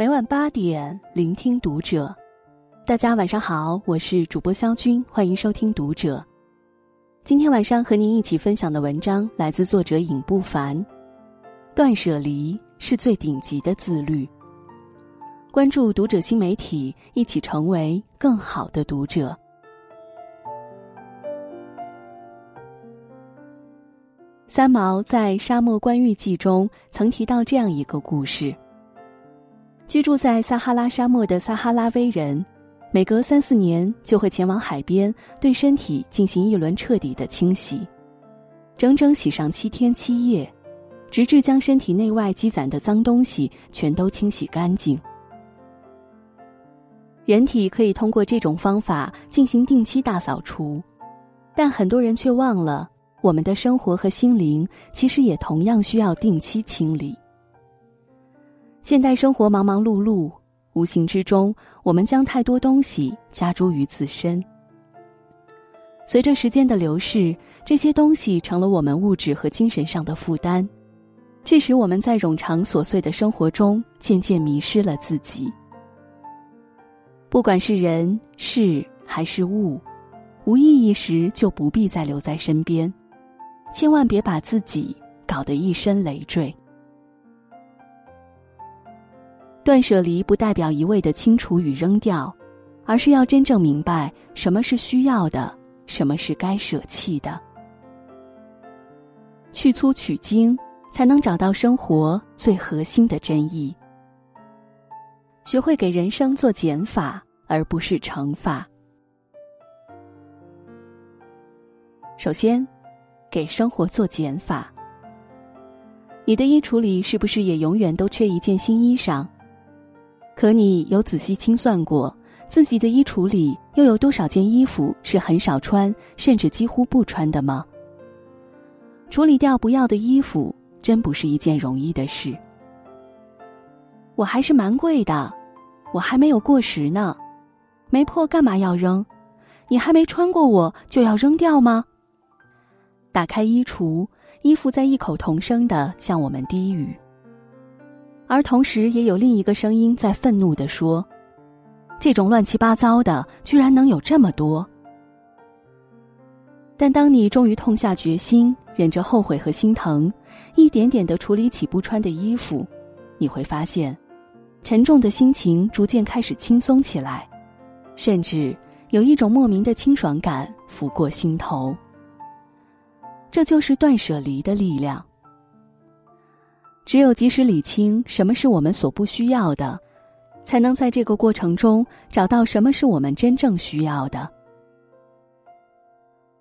每晚八点，聆听读者。大家晚上好，我是主播肖军，欢迎收听读者。今天晚上和您一起分享的文章来自作者尹不凡。断舍离是最顶级的自律。关注读者新媒体，一起成为更好的读者。三毛在《沙漠观玉记》中曾提到这样一个故事：居住在撒哈拉沙漠的撒哈拉威人，每隔三四年就会前往海边，对身体进行一轮彻底的清洗，整整洗上七天七夜，直至将身体内外积攒的脏东西全都清洗干净。人体可以通过这种方法进行定期大扫除，但很多人却忘了。我们的生活和心灵其实也同样需要定期清理。现代生活忙忙碌碌，无形之中，我们将太多东西加诸于自身。随着时间的流逝，这些东西成了我们物质和精神上的负担，这使我们在冗长琐碎的生活中渐渐迷失了自己。不管是人、事还是物，无意义时就不必再留在身边。千万别把自己搞得一身累赘。断舍离不代表一味的清除与扔掉，而是要真正明白什么是需要的，什么是该舍弃的。去粗取精，才能找到生活最核心的真意。学会给人生做减法，而不是乘法。首先。给生活做减法。你的衣橱里是不是也永远都缺一件新衣裳？可你有仔细清算过自己的衣橱里又有多少件衣服是很少穿，甚至几乎不穿的吗？处理掉不要的衣服，真不是一件容易的事。我还是蛮贵的，我还没有过时呢，没破干嘛要扔？你还没穿过我就要扔掉吗？打开衣橱，衣服在异口同声的向我们低语，而同时也有另一个声音在愤怒的说：“这种乱七八糟的，居然能有这么多。”但当你终于痛下决心，忍着后悔和心疼，一点点的处理起不穿的衣服，你会发现，沉重的心情逐渐开始轻松起来，甚至有一种莫名的清爽感拂过心头。这就是断舍离的力量。只有及时理清什么是我们所不需要的，才能在这个过程中找到什么是我们真正需要的。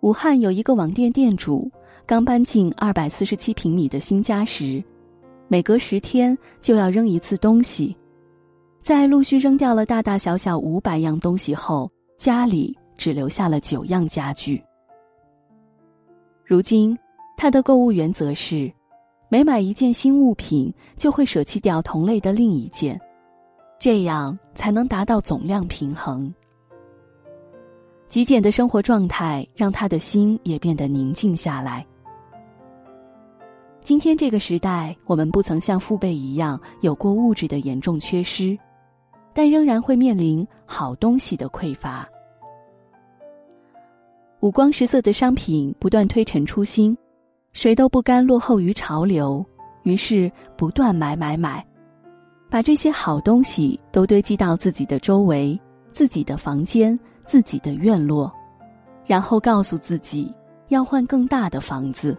武汉有一个网店店主，刚搬进二百四十七平米的新家时，每隔十天就要扔一次东西。在陆续扔掉了大大小小五百样东西后，家里只留下了九样家具。如今，他的购物原则是，每买一件新物品，就会舍弃掉同类的另一件，这样才能达到总量平衡。极简的生活状态让他的心也变得宁静下来。今天这个时代，我们不曾像父辈一样有过物质的严重缺失，但仍然会面临好东西的匮乏。五光十色的商品不断推陈出新，谁都不甘落后于潮流，于是不断买买买，把这些好东西都堆积到自己的周围、自己的房间、自己的院落，然后告诉自己要换更大的房子。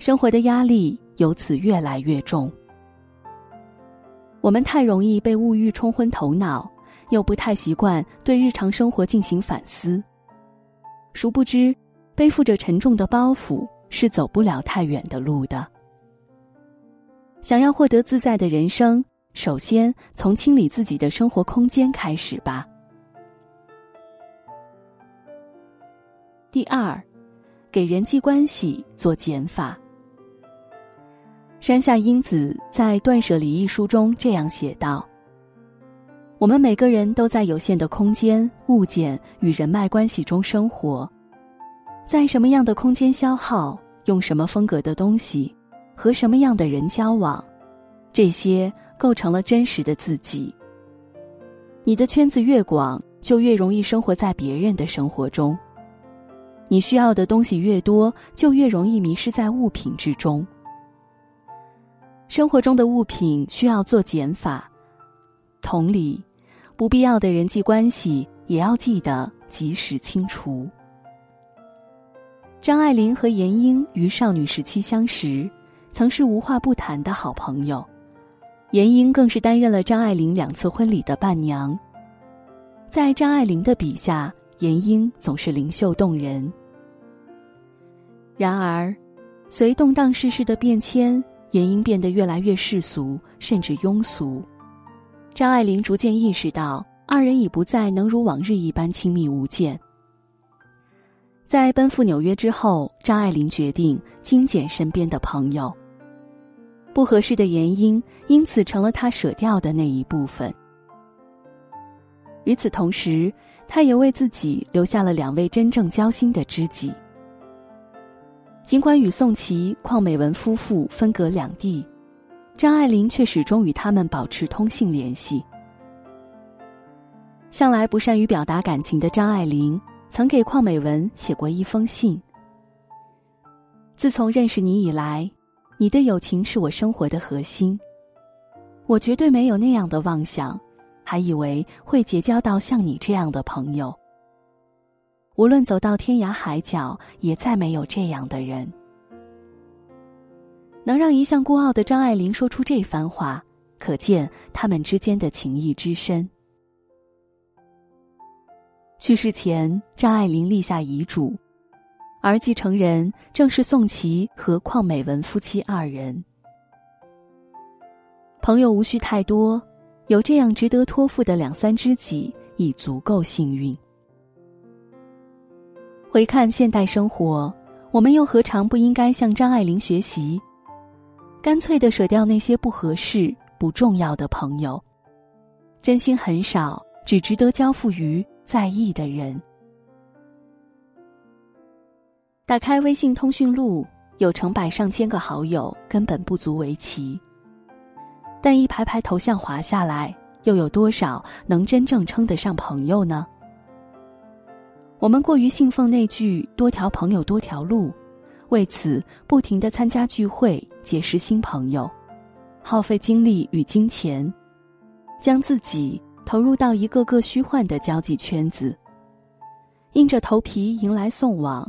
生活的压力由此越来越重，我们太容易被物欲冲昏头脑，又不太习惯对日常生活进行反思。殊不知，背负着沉重的包袱是走不了太远的路的。想要获得自在的人生，首先从清理自己的生活空间开始吧。第二，给人际关系做减法。山下英子在《断舍离》一书中这样写道。我们每个人都在有限的空间、物件与人脉关系中生活，在什么样的空间消耗，用什么风格的东西，和什么样的人交往，这些构成了真实的自己。你的圈子越广，就越容易生活在别人的生活中。你需要的东西越多，就越容易迷失在物品之中。生活中的物品需要做减法，同理，不必要的人际关系也要记得及时清除。张爱玲和闫英于少女时期相识，曾是无话不谈的好朋友。闫英更是担任了张爱玲两次婚礼的伴娘。在张爱玲的笔下，闫英总是灵秀动人。然而，随动荡世事的变迁，闫英变得越来越世俗，甚至庸俗。张爱玲逐渐意识到，二人已不再能如往日一般亲密无间。在奔赴纽约之后，张爱玲决定精简身边的朋友。不合适的原因因此成了她舍掉的那一部分。与此同时，她也为自己留下了两位真正交心的知己。尽管与宋琦、邝美文夫妇分隔两地，张爱玲却始终与他们保持通信联系。向来不善于表达感情的张爱玲，曾给邝美文写过一封信：“自从认识你以来，你的友情是我生活的核心。我绝对没有那样的妄想，还以为会结交到像你这样的朋友。”无论走到天涯海角，也再没有这样的人。能让一向孤傲的张爱玲说出这番话，可见他们之间的情谊之深。去世前，张爱玲立下遗嘱，而继承人正是宋琦和邝美文夫妻二人。朋友无需太多，有这样值得托付的两三知己，已足够幸运。回看现代生活，我们又何尝不应该向张爱玲学习，干脆的舍掉那些不合适、不重要的朋友，真心很少，只值得交付于在意的人。打开微信通讯录，有成百上千个好友，根本不足为奇。但一排排头像滑下来，又有多少能真正称得上朋友呢？我们过于信奉那句“多条朋友多条路”，为此不停的参加聚会、结识新朋友，耗费精力与金钱，将自己投入到一个个虚幻的交际圈子，硬着头皮迎来送往，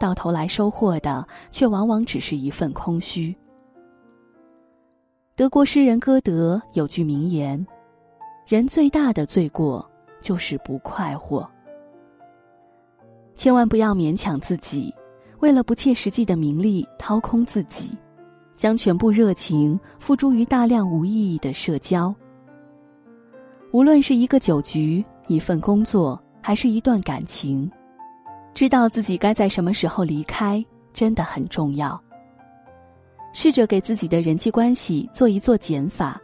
到头来收获的却往往只是一份空虚。德国诗人歌德有句名言：“人最大的罪过就是不快活。”千万不要勉强自己，为了不切实际的名利掏空自己，将全部热情付诸于大量无意义的社交。无论是一个酒局、一份工作，还是一段感情，知道自己该在什么时候离开，真的很重要。试着给自己的人际关系做一做减法，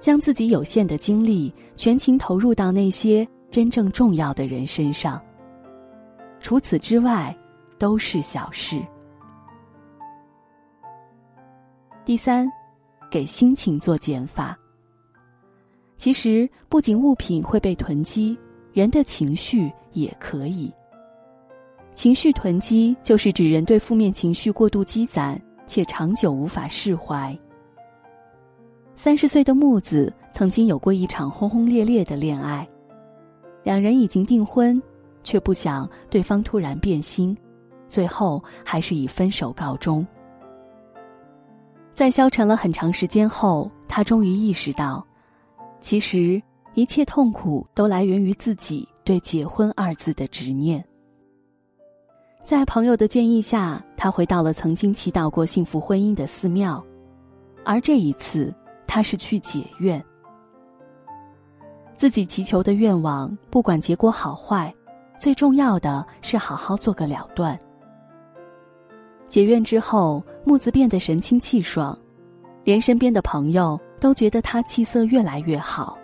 将自己有限的精力全情投入到那些真正重要的人身上。除此之外，都是小事。第三，给心情做减法。其实，不仅物品会被囤积，人的情绪也可以。情绪囤积，就是指人对负面情绪过度积攒，且长久无法释怀。三十岁的木子曾经有过一场轰轰烈烈的恋爱，两人已经订婚。却不想对方突然变心，最后还是以分手告终。在消沉了很长时间后，他终于意识到，其实一切痛苦都来源于自己对“结婚”二字的执念。在朋友的建议下，他回到了曾经祈祷过幸福婚姻的寺庙，而这一次，他是去解愿。自己祈求的愿望，不管结果好坏。最重要的是好好做个了断。解怨之后，木子变得神清气爽，连身边的朋友都觉得他气色越来越好。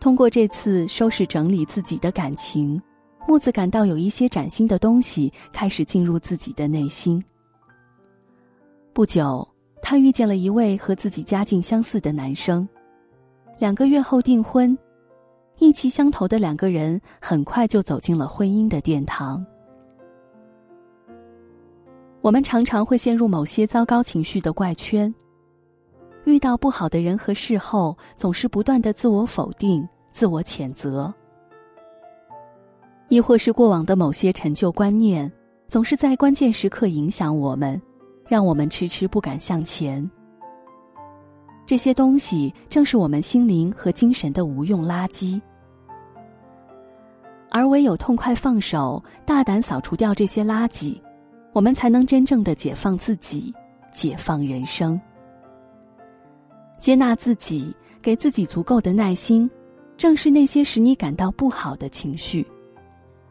通过这次收拾整理自己的感情，木子感到有一些崭新的东西开始进入自己的内心。不久，他遇见了一位和自己家境相似的男生，两个月后订婚，意气相投的两个人很快就走进了婚姻的殿堂。我们常常会陷入某些糟糕情绪的怪圈，遇到不好的人和事后，总是不断的自我否定、自我谴责，亦或是过往的某些陈旧观念，总是在关键时刻影响我们，让我们迟迟不敢向前。这些东西正是我们心灵和精神的无用垃圾，而唯有痛快放手，大胆扫除掉这些垃圾。我们才能真正的解放自己，解放人生。接纳自己，给自己足够的耐心，正是那些使你感到不好的情绪。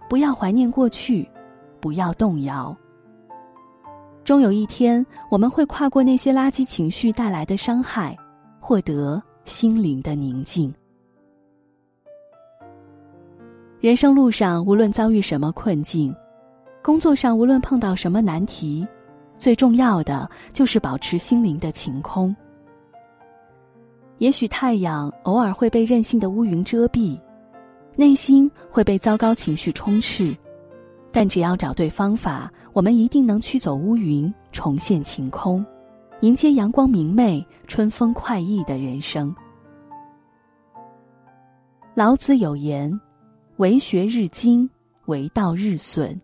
不要怀念过去，不要动摇。终有一天，我们会跨过那些垃圾情绪带来的伤害，获得心灵的宁静。人生路上，无论遭遇什么困境。工作上无论碰到什么难题，最重要的就是保持心灵的晴空。也许太阳偶尔会被任性的乌云遮蔽，内心会被糟糕情绪充斥，但只要找对方法，我们一定能驱走乌云，重现晴空，迎接阳光明媚、春风快意的人生。老子有言：“为学日精，为道日损。”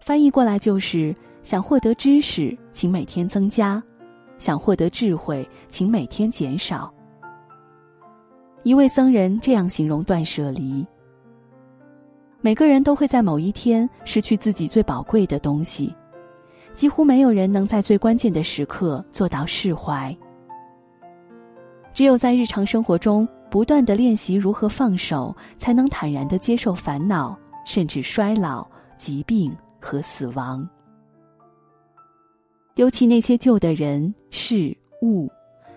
翻译过来就是：想获得知识，请每天增加；想获得智慧，请每天减少。一位僧人这样形容断舍离：每个人都会在某一天失去自己最宝贵的东西，几乎没有人能在最关键的时刻做到释怀。只有在日常生活中不断的练习如何放手，才能坦然的接受烦恼，甚至衰老、疾病。和死亡，丢弃那些旧的人事物，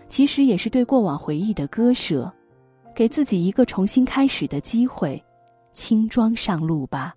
其实也是对过往回忆的割舍，给自己一个重新开始的机会，轻装上路吧。